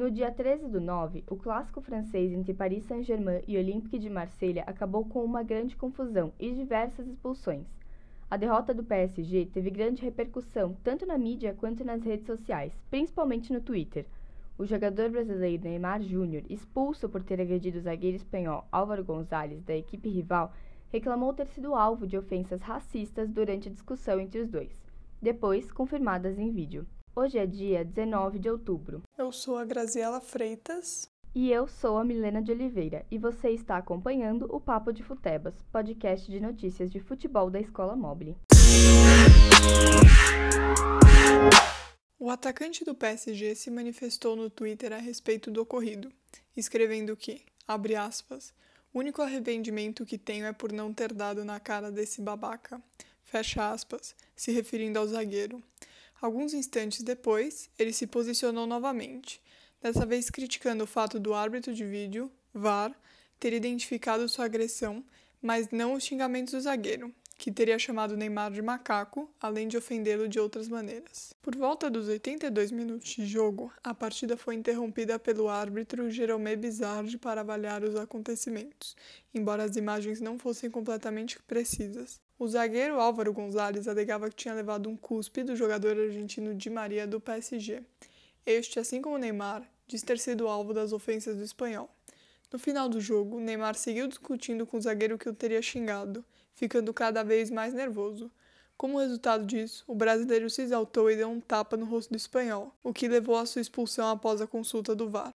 No dia 13 do 9, o clássico francês entre Paris Saint-Germain e Olympique de Marselha acabou com uma grande confusão e diversas expulsões. A derrota do PSG teve grande repercussão tanto na mídia quanto nas redes sociais, principalmente no Twitter. O jogador brasileiro Neymar Júnior, expulso por ter agredido o zagueiro espanhol Álvaro Gonzalez da equipe rival, reclamou ter sido alvo de ofensas racistas durante a discussão entre os dois, depois confirmadas em vídeo. Hoje é dia 19 de outubro. Eu sou a Graziela Freitas. E eu sou a Milena de Oliveira, e você está acompanhando o Papo de Futebas, podcast de notícias de futebol da Escola Mobile. O atacante do PSG se manifestou no Twitter a respeito do ocorrido, escrevendo que, abre aspas, o único arrependimento que tenho é por não ter dado na cara desse babaca, fecha aspas, se referindo ao zagueiro. Alguns instantes depois, ele se posicionou novamente dessa vez criticando o fato do árbitro de vídeo, VAR, ter identificado sua agressão, mas não os xingamentos do zagueiro, que teria chamado Neymar de macaco, além de ofendê-lo de outras maneiras. Por volta dos 82 minutos de jogo, a partida foi interrompida pelo árbitro Jerome Bizarre para avaliar os acontecimentos, embora as imagens não fossem completamente precisas. O zagueiro Álvaro Gonzalez alegava que tinha levado um cuspe do jogador argentino Di Maria do PSG, este, assim como Neymar, diz ter sido alvo das ofensas do espanhol. No final do jogo, Neymar seguiu discutindo com o zagueiro que o teria xingado, ficando cada vez mais nervoso. Como resultado disso, o brasileiro se exaltou e deu um tapa no rosto do espanhol, o que levou à sua expulsão após a consulta do VAR.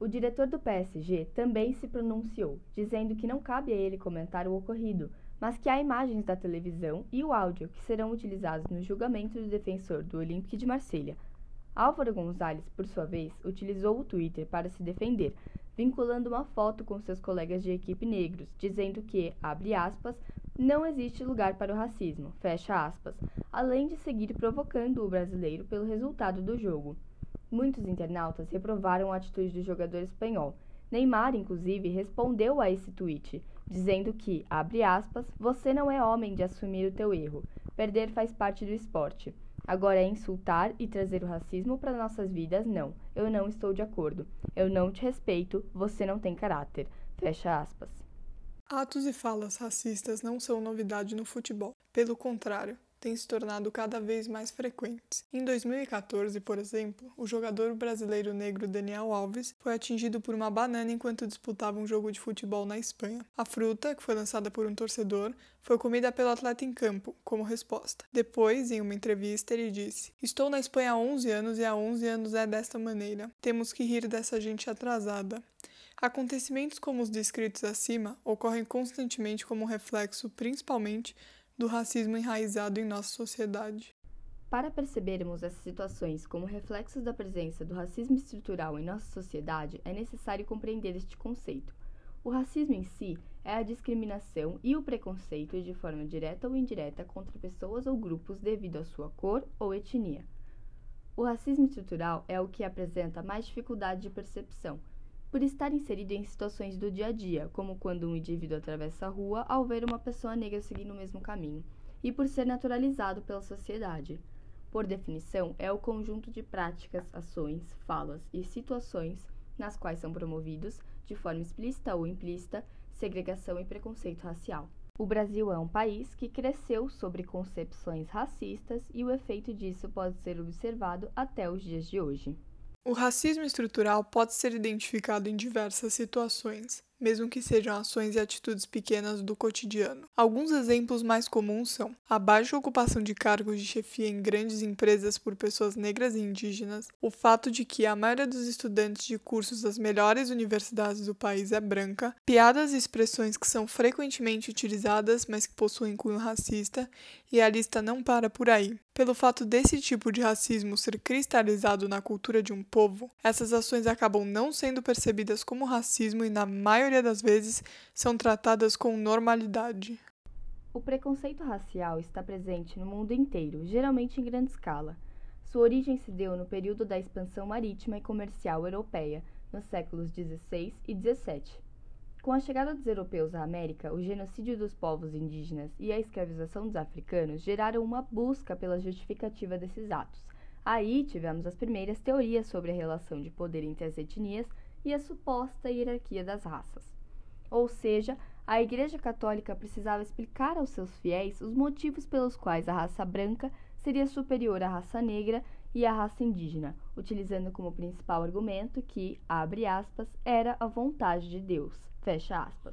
O diretor do PSG também se pronunciou, dizendo que não cabe a ele comentar o ocorrido, mas que há imagens da televisão e o áudio que serão utilizados no julgamento do defensor do Olympique de Marselha, Álvaro Gonzalez, por sua vez, utilizou o Twitter para se defender, vinculando uma foto com seus colegas de equipe negros, dizendo que, abre aspas, não existe lugar para o racismo, fecha aspas, além de seguir provocando o brasileiro pelo resultado do jogo. Muitos internautas reprovaram a atitude do jogador espanhol. Neymar, inclusive, respondeu a esse tweet, dizendo que, abre aspas, você não é homem de assumir o teu erro. Perder faz parte do esporte. Agora, é insultar e trazer o racismo para nossas vidas, não. Eu não estou de acordo. Eu não te respeito, você não tem caráter. Fecha aspas. Atos e falas racistas não são novidade no futebol. Pelo contrário, têm se tornado cada vez mais frequentes. Em 2014, por exemplo, o jogador brasileiro negro Daniel Alves foi atingido por uma banana enquanto disputava um jogo de futebol na Espanha. A fruta, que foi lançada por um torcedor, foi comida pelo atleta em campo, como resposta. Depois, em uma entrevista, ele disse: Estou na Espanha há 11 anos e há 11 anos é desta maneira. Temos que rir dessa gente atrasada. Acontecimentos como os descritos acima ocorrem constantemente como reflexo, principalmente, do racismo enraizado em nossa sociedade. Para percebermos essas situações como reflexos da presença do racismo estrutural em nossa sociedade, é necessário compreender este conceito. O racismo em si é a discriminação e o preconceito de forma direta ou indireta contra pessoas ou grupos devido à sua cor ou etnia. O racismo estrutural é o que apresenta mais dificuldade de percepção, por estar inserido em situações do dia a dia, como quando um indivíduo atravessa a rua ao ver uma pessoa negra seguindo o mesmo caminho, e por ser naturalizado pela sociedade. Por definição, é o conjunto de práticas, ações, falas e situações nas quais são promovidos, de forma explícita ou implícita, segregação e preconceito racial. O Brasil é um país que cresceu sobre concepções racistas e o efeito disso pode ser observado até os dias de hoje. O racismo estrutural pode ser identificado em diversas situações, mesmo que sejam ações e atitudes pequenas do cotidiano. Alguns exemplos mais comuns são a baixa ocupação de cargos de chefia em grandes empresas por pessoas negras e indígenas, o fato de que a maioria dos estudantes de cursos das melhores universidades do país é branca, piadas e expressões que são frequentemente utilizadas, mas que possuem cunho racista, e a lista não para por aí. Pelo fato desse tipo de racismo ser cristalizado na cultura de um povo, essas ações acabam não sendo percebidas como racismo e, na maioria das vezes, são tratadas com normalidade. O preconceito racial está presente no mundo inteiro, geralmente em grande escala. Sua origem se deu no período da expansão marítima e comercial europeia, nos séculos XVI e XVII. Com a chegada dos europeus à América, o genocídio dos povos indígenas e a escravização dos africanos geraram uma busca pela justificativa desses atos, Aí tivemos as primeiras teorias sobre a relação de poder entre as etnias e a suposta hierarquia das raças. Ou seja, a Igreja Católica precisava explicar aos seus fiéis os motivos pelos quais a raça branca seria superior à raça negra e à raça indígena, utilizando como principal argumento que, abre aspas, era a vontade de Deus, fecha aspas.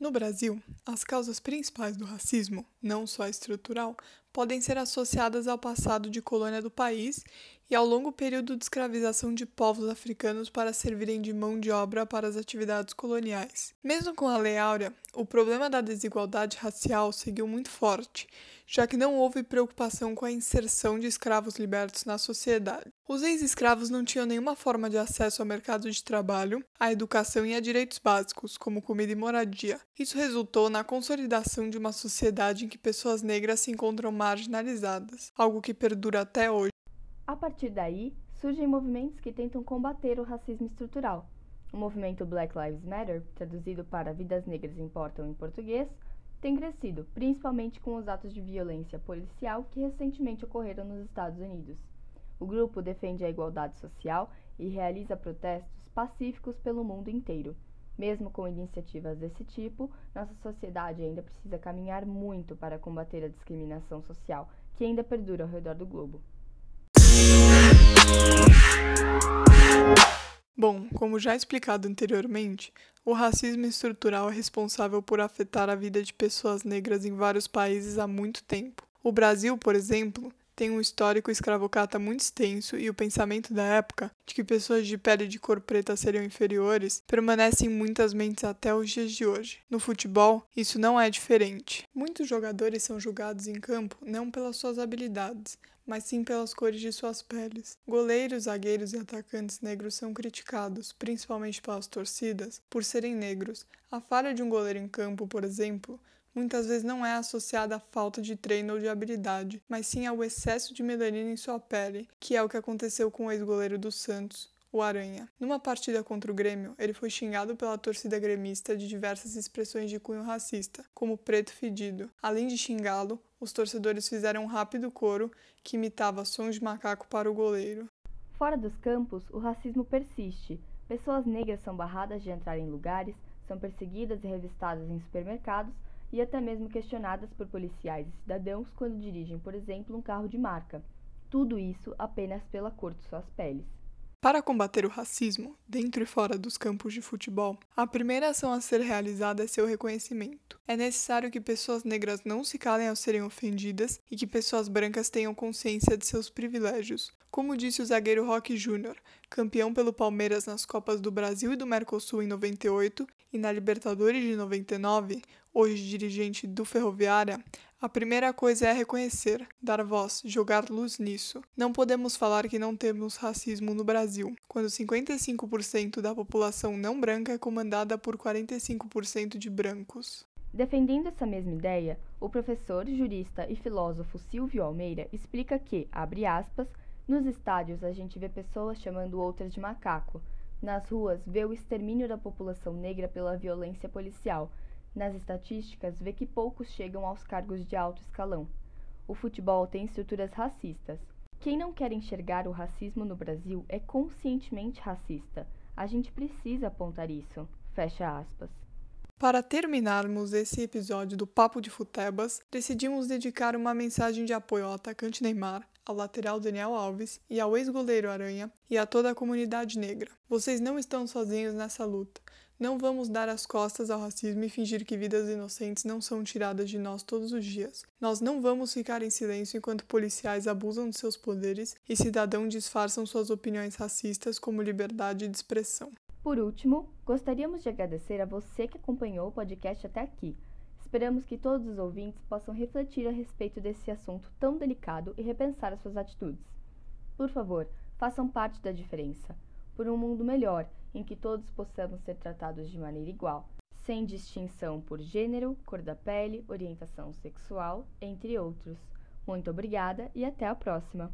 No Brasil, as causas principais do racismo, não só estrutural, podem ser associadas ao passado de colônia do país e ao longo período de escravização de povos africanos para servirem de mão de obra para as atividades coloniais. Mesmo com a Lei Áurea, o problema da desigualdade racial seguiu muito forte já que não houve preocupação com a inserção de escravos libertos na sociedade. Os ex-escravos não tinham nenhuma forma de acesso ao mercado de trabalho, à educação e a direitos básicos, como comida e moradia. Isso resultou na consolidação de uma sociedade em que pessoas negras se encontram marginalizadas, algo que perdura até hoje. A partir daí, surgem movimentos que tentam combater o racismo estrutural. O movimento Black Lives Matter, traduzido para Vidas Negras Importam em português, tem crescido, principalmente com os atos de violência policial que recentemente ocorreram nos Estados Unidos. O grupo defende a igualdade social e realiza protestos pacíficos pelo mundo inteiro. Mesmo com iniciativas desse tipo, nossa sociedade ainda precisa caminhar muito para combater a discriminação social, que ainda perdura ao redor do globo. Bom, como já explicado anteriormente, o racismo estrutural é responsável por afetar a vida de pessoas negras em vários países há muito tempo. O Brasil, por exemplo, tem um histórico escravocrata muito extenso e o pensamento da época de que pessoas de pele de cor preta seriam inferiores permanece em muitas mentes até os dias de hoje. No futebol, isso não é diferente. Muitos jogadores são julgados em campo não pelas suas habilidades, mas sim pelas cores de suas peles. Goleiros, zagueiros e atacantes negros são criticados, principalmente pelas torcidas, por serem negros. A falha de um goleiro em campo, por exemplo, muitas vezes não é associada à falta de treino ou de habilidade, mas sim ao excesso de melanina em sua pele, que é o que aconteceu com o ex-goleiro do Santos, o Aranha. Numa partida contra o Grêmio, ele foi xingado pela torcida gremista de diversas expressões de cunho racista, como preto fedido. Além de xingá-lo, os torcedores fizeram um rápido coro que imitava sons de macaco para o goleiro. Fora dos campos, o racismo persiste. Pessoas negras são barradas de entrar em lugares, são perseguidas e revistadas em supermercados e até mesmo questionadas por policiais e cidadãos quando dirigem, por exemplo, um carro de marca. Tudo isso apenas pela cor de suas peles. Para combater o racismo, dentro e fora dos campos de futebol, a primeira ação a ser realizada é seu reconhecimento. É necessário que pessoas negras não se calem ao serem ofendidas e que pessoas brancas tenham consciência de seus privilégios. Como disse o zagueiro Roque Júnior, campeão pelo Palmeiras nas Copas do Brasil e do Mercosul em 98 e na Libertadores de 99, hoje dirigente do Ferroviária, a primeira coisa é reconhecer, dar voz, jogar luz nisso. Não podemos falar que não temos racismo no Brasil, quando 55% da população não branca é comandada por 45% de brancos. Defendendo essa mesma ideia, o professor, jurista e filósofo Silvio Almeida explica que, abre aspas, nos estádios a gente vê pessoas chamando outras de macaco. Nas ruas vê o extermínio da população negra pela violência policial nas estatísticas, vê que poucos chegam aos cargos de alto escalão. O futebol tem estruturas racistas. Quem não quer enxergar o racismo no Brasil é conscientemente racista. A gente precisa apontar isso. Fecha aspas. Para terminarmos esse episódio do Papo de Futebas, decidimos dedicar uma mensagem de apoio ao atacante Neymar, ao lateral Daniel Alves e ao ex-goleiro Aranha e a toda a comunidade negra. Vocês não estão sozinhos nessa luta. Não vamos dar as costas ao racismo e fingir que vidas inocentes não são tiradas de nós todos os dias. Nós não vamos ficar em silêncio enquanto policiais abusam de seus poderes e cidadãos disfarçam suas opiniões racistas como liberdade de expressão. Por último, gostaríamos de agradecer a você que acompanhou o podcast até aqui. Esperamos que todos os ouvintes possam refletir a respeito desse assunto tão delicado e repensar as suas atitudes. Por favor, façam parte da diferença. Por um mundo melhor em que todos possamos ser tratados de maneira igual, sem distinção por gênero, cor da pele, orientação sexual, entre outros. Muito obrigada e até a próxima!